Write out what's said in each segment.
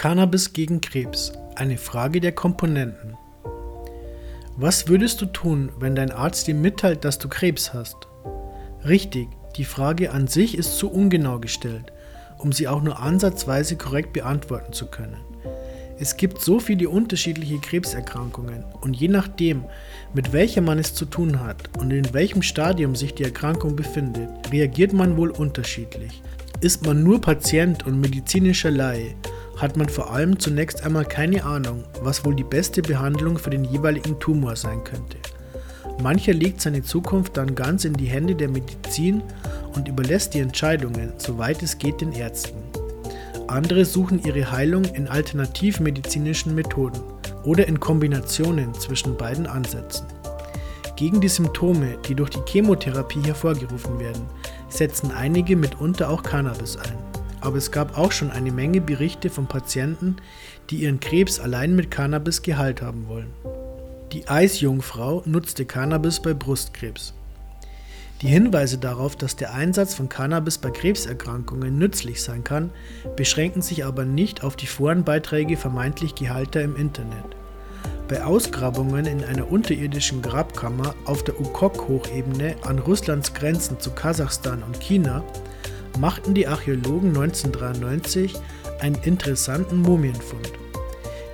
Cannabis gegen Krebs. Eine Frage der Komponenten. Was würdest du tun, wenn dein Arzt dir mitteilt, dass du Krebs hast? Richtig, die Frage an sich ist zu ungenau gestellt, um sie auch nur ansatzweise korrekt beantworten zu können. Es gibt so viele unterschiedliche Krebserkrankungen und je nachdem, mit welcher man es zu tun hat und in welchem Stadium sich die Erkrankung befindet, reagiert man wohl unterschiedlich. Ist man nur Patient und medizinischer Laie, hat man vor allem zunächst einmal keine Ahnung, was wohl die beste Behandlung für den jeweiligen Tumor sein könnte. Mancher legt seine Zukunft dann ganz in die Hände der Medizin und überlässt die Entscheidungen, soweit es geht, den Ärzten. Andere suchen ihre Heilung in alternativmedizinischen Methoden oder in Kombinationen zwischen beiden Ansätzen. Gegen die Symptome, die durch die Chemotherapie hervorgerufen werden, setzen einige mitunter auch Cannabis ein. Aber es gab auch schon eine Menge Berichte von Patienten, die ihren Krebs allein mit Cannabis geheilt haben wollen. Die Eisjungfrau nutzte Cannabis bei Brustkrebs. Die Hinweise darauf, dass der Einsatz von Cannabis bei Krebserkrankungen nützlich sein kann, beschränken sich aber nicht auf die Forenbeiträge vermeintlich Gehalter im Internet. Bei Ausgrabungen in einer unterirdischen Grabkammer auf der Ukok-Hochebene an Russlands Grenzen zu Kasachstan und China machten die Archäologen 1993 einen interessanten Mumienfund.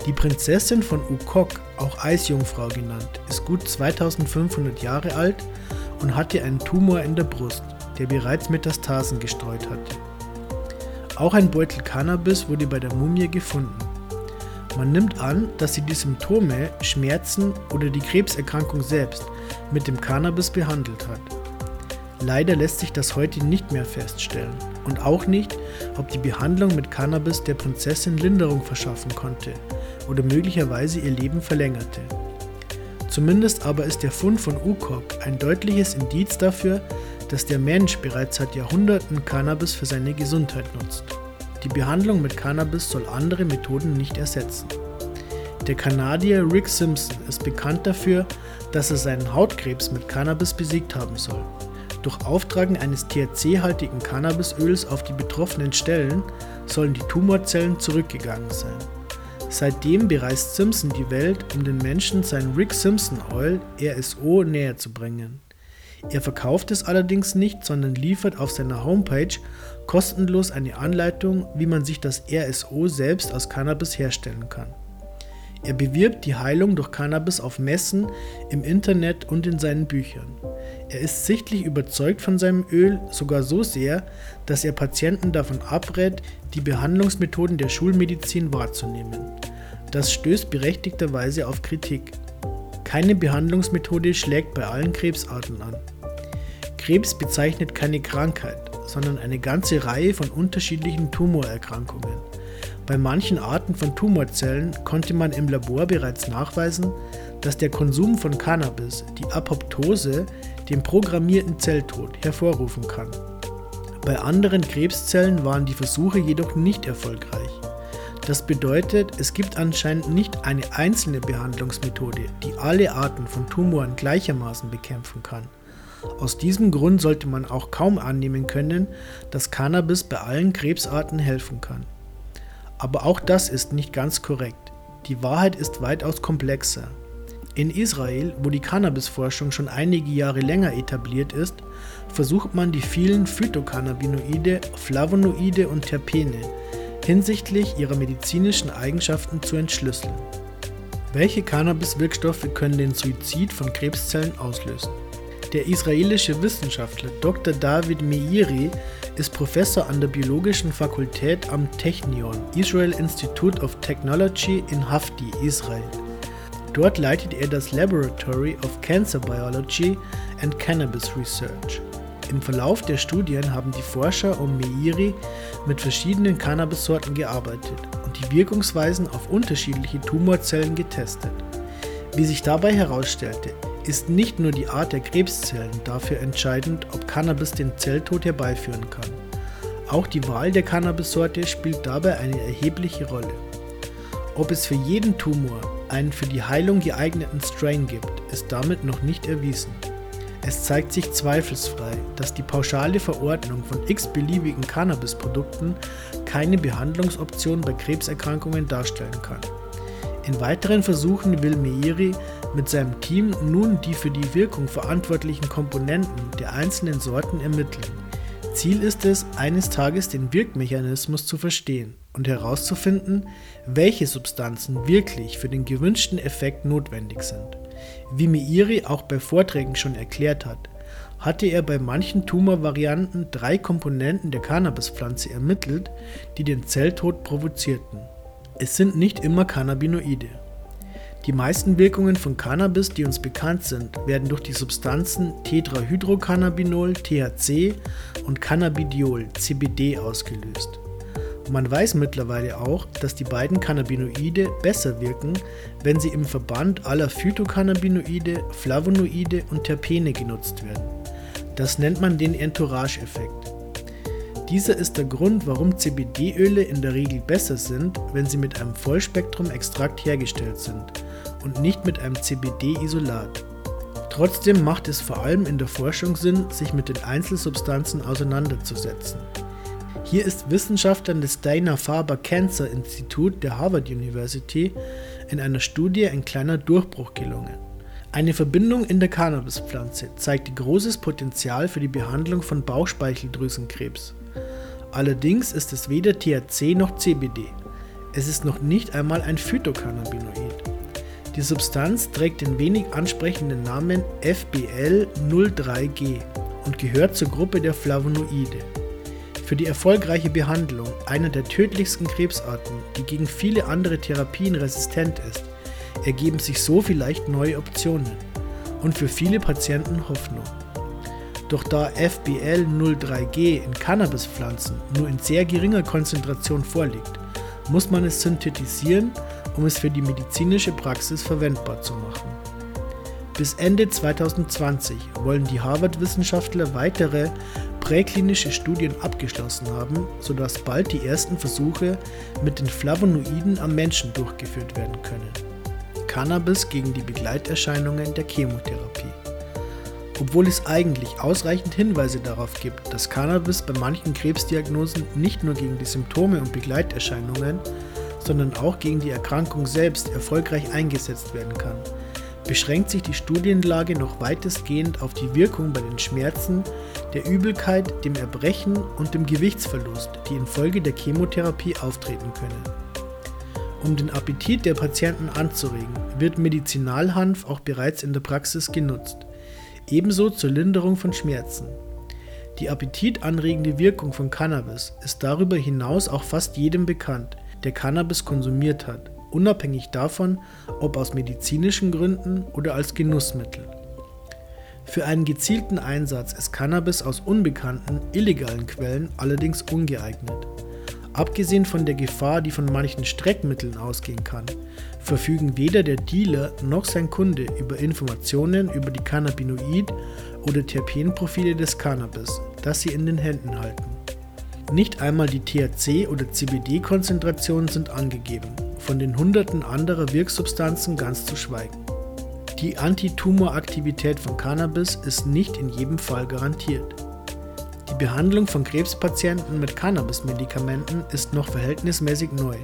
Die Prinzessin von Ukok, auch Eisjungfrau genannt, ist gut 2500 Jahre alt und hatte einen Tumor in der Brust, der bereits Metastasen gestreut hatte. Auch ein Beutel Cannabis wurde bei der Mumie gefunden. Man nimmt an, dass sie die Symptome, Schmerzen oder die Krebserkrankung selbst mit dem Cannabis behandelt hat. Leider lässt sich das heute nicht mehr feststellen und auch nicht, ob die Behandlung mit Cannabis der Prinzessin Linderung verschaffen konnte oder möglicherweise ihr Leben verlängerte. Zumindest aber ist der Fund von Ukok ein deutliches Indiz dafür, dass der Mensch bereits seit Jahrhunderten Cannabis für seine Gesundheit nutzt. Die Behandlung mit Cannabis soll andere Methoden nicht ersetzen. Der Kanadier Rick Simpson ist bekannt dafür, dass er seinen Hautkrebs mit Cannabis besiegt haben soll. Durch Auftragen eines THC-haltigen Cannabisöls auf die betroffenen Stellen sollen die Tumorzellen zurückgegangen sein. Seitdem bereist Simpson die Welt, um den Menschen sein Rick Simpson Oil RSO näher zu bringen. Er verkauft es allerdings nicht, sondern liefert auf seiner Homepage kostenlos eine Anleitung, wie man sich das RSO selbst aus Cannabis herstellen kann. Er bewirbt die Heilung durch Cannabis auf Messen, im Internet und in seinen Büchern. Er ist sichtlich überzeugt von seinem Öl, sogar so sehr, dass er Patienten davon abrät, die Behandlungsmethoden der Schulmedizin wahrzunehmen. Das stößt berechtigterweise auf Kritik. Keine Behandlungsmethode schlägt bei allen Krebsarten an. Krebs bezeichnet keine Krankheit, sondern eine ganze Reihe von unterschiedlichen Tumorerkrankungen. Bei manchen Arten von Tumorzellen konnte man im Labor bereits nachweisen, dass der Konsum von Cannabis die Apoptose, den programmierten Zelltod, hervorrufen kann. Bei anderen Krebszellen waren die Versuche jedoch nicht erfolgreich. Das bedeutet, es gibt anscheinend nicht eine einzelne Behandlungsmethode, die alle Arten von Tumoren gleichermaßen bekämpfen kann. Aus diesem Grund sollte man auch kaum annehmen können, dass Cannabis bei allen Krebsarten helfen kann. Aber auch das ist nicht ganz korrekt. Die Wahrheit ist weitaus komplexer. In Israel, wo die Cannabisforschung schon einige Jahre länger etabliert ist, versucht man die vielen Phytocannabinoide, Flavonoide und Terpene hinsichtlich ihrer medizinischen Eigenschaften zu entschlüsseln. Welche Cannabis-Wirkstoffe können den Suizid von Krebszellen auslösen? Der israelische Wissenschaftler Dr. David Meiri ist Professor an der Biologischen Fakultät am Technion, Israel Institute of Technology in Hafti, Israel. Dort leitet er das Laboratory of Cancer Biology and Cannabis Research. Im Verlauf der Studien haben die Forscher um Meiri mit verschiedenen Cannabissorten gearbeitet und die Wirkungsweisen auf unterschiedliche Tumorzellen getestet. Wie sich dabei herausstellte, ist nicht nur die Art der Krebszellen dafür entscheidend, ob Cannabis den Zelltod herbeiführen kann. Auch die Wahl der Cannabissorte spielt dabei eine erhebliche Rolle. Ob es für jeden Tumor einen für die Heilung geeigneten Strain gibt, ist damit noch nicht erwiesen. Es zeigt sich zweifelsfrei, dass die pauschale Verordnung von x beliebigen Cannabisprodukten keine Behandlungsoption bei Krebserkrankungen darstellen kann. In weiteren Versuchen will Meiri mit seinem Team nun die für die Wirkung verantwortlichen Komponenten der einzelnen Sorten ermitteln. Ziel ist es, eines Tages den Wirkmechanismus zu verstehen und herauszufinden, welche Substanzen wirklich für den gewünschten Effekt notwendig sind. Wie Meiri auch bei Vorträgen schon erklärt hat, hatte er bei manchen Tumorvarianten drei Komponenten der Cannabispflanze ermittelt, die den Zelltod provozierten. Es sind nicht immer Cannabinoide. Die meisten Wirkungen von Cannabis, die uns bekannt sind, werden durch die Substanzen Tetrahydrocannabinol THC und Cannabidiol CBD ausgelöst. Man weiß mittlerweile auch, dass die beiden Cannabinoide besser wirken, wenn sie im Verband aller Phytocannabinoide, Flavonoide und Terpene genutzt werden. Das nennt man den Entourage-Effekt. Dieser ist der Grund, warum CBD-Öle in der Regel besser sind, wenn sie mit einem Vollspektrum-Extrakt hergestellt sind und nicht mit einem CBD-Isolat. Trotzdem macht es vor allem in der Forschung Sinn, sich mit den Einzelsubstanzen auseinanderzusetzen. Hier ist Wissenschaftlern des Dana-Farber Cancer Institut der Harvard University in einer Studie ein kleiner Durchbruch gelungen. Eine Verbindung in der Cannabispflanze zeigte großes Potenzial für die Behandlung von Bauchspeicheldrüsenkrebs. Allerdings ist es weder THC noch CBD. Es ist noch nicht einmal ein Phytocannabinoid. Die Substanz trägt den wenig ansprechenden Namen FBL03G und gehört zur Gruppe der Flavonoide. Für die erfolgreiche Behandlung einer der tödlichsten Krebsarten, die gegen viele andere Therapien resistent ist, ergeben sich so vielleicht neue Optionen und für viele Patienten Hoffnung. Doch da FBL 03G in Cannabispflanzen nur in sehr geringer Konzentration vorliegt, muss man es synthetisieren, um es für die medizinische Praxis verwendbar zu machen. Bis Ende 2020 wollen die Harvard-Wissenschaftler weitere präklinische Studien abgeschlossen haben, sodass bald die ersten Versuche mit den Flavonoiden am Menschen durchgeführt werden können. Cannabis gegen die Begleiterscheinungen der Chemotherapie. Obwohl es eigentlich ausreichend Hinweise darauf gibt, dass Cannabis bei manchen Krebsdiagnosen nicht nur gegen die Symptome und Begleiterscheinungen, sondern auch gegen die Erkrankung selbst erfolgreich eingesetzt werden kann, beschränkt sich die Studienlage noch weitestgehend auf die Wirkung bei den Schmerzen, der Übelkeit, dem Erbrechen und dem Gewichtsverlust, die infolge der Chemotherapie auftreten können. Um den Appetit der Patienten anzuregen, wird Medizinalhanf auch bereits in der Praxis genutzt, ebenso zur Linderung von Schmerzen. Die appetitanregende Wirkung von Cannabis ist darüber hinaus auch fast jedem bekannt, der Cannabis konsumiert hat unabhängig davon, ob aus medizinischen Gründen oder als Genussmittel. Für einen gezielten Einsatz ist Cannabis aus unbekannten, illegalen Quellen allerdings ungeeignet. Abgesehen von der Gefahr, die von manchen Streckmitteln ausgehen kann, verfügen weder der Dealer noch sein Kunde über Informationen über die Cannabinoid- oder Terpenprofile des Cannabis, das sie in den Händen halten. Nicht einmal die THC- oder CBD-Konzentrationen sind angegeben, von den hunderten anderer Wirksubstanzen ganz zu schweigen. Die Antitumoraktivität von Cannabis ist nicht in jedem Fall garantiert. Die Behandlung von Krebspatienten mit Cannabis-Medikamenten ist noch verhältnismäßig neu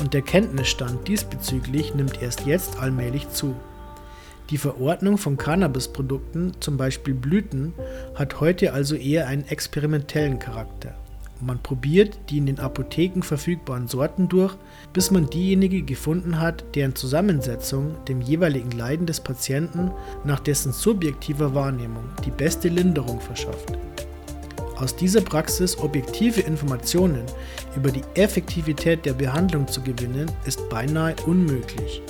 und der Kenntnisstand diesbezüglich nimmt erst jetzt allmählich zu. Die Verordnung von Cannabisprodukten, zum Beispiel Blüten, hat heute also eher einen experimentellen Charakter. Man probiert die in den Apotheken verfügbaren Sorten durch, bis man diejenige gefunden hat, deren Zusammensetzung dem jeweiligen Leiden des Patienten nach dessen subjektiver Wahrnehmung die beste Linderung verschafft. Aus dieser Praxis objektive Informationen über die Effektivität der Behandlung zu gewinnen, ist beinahe unmöglich.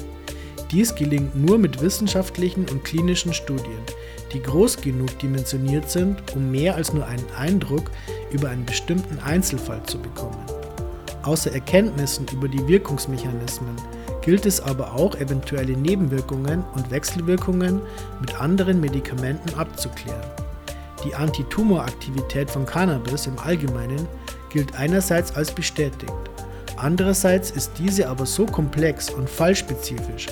Dies gelingt nur mit wissenschaftlichen und klinischen Studien, die groß genug dimensioniert sind, um mehr als nur einen Eindruck über einen bestimmten Einzelfall zu bekommen. Außer Erkenntnissen über die Wirkungsmechanismen gilt es aber auch, eventuelle Nebenwirkungen und Wechselwirkungen mit anderen Medikamenten abzuklären. Die Antitumoraktivität von Cannabis im Allgemeinen gilt einerseits als bestätigt, andererseits ist diese aber so komplex und fallspezifisch,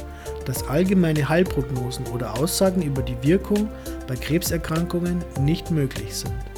dass allgemeine Heilprognosen oder Aussagen über die Wirkung bei Krebserkrankungen nicht möglich sind.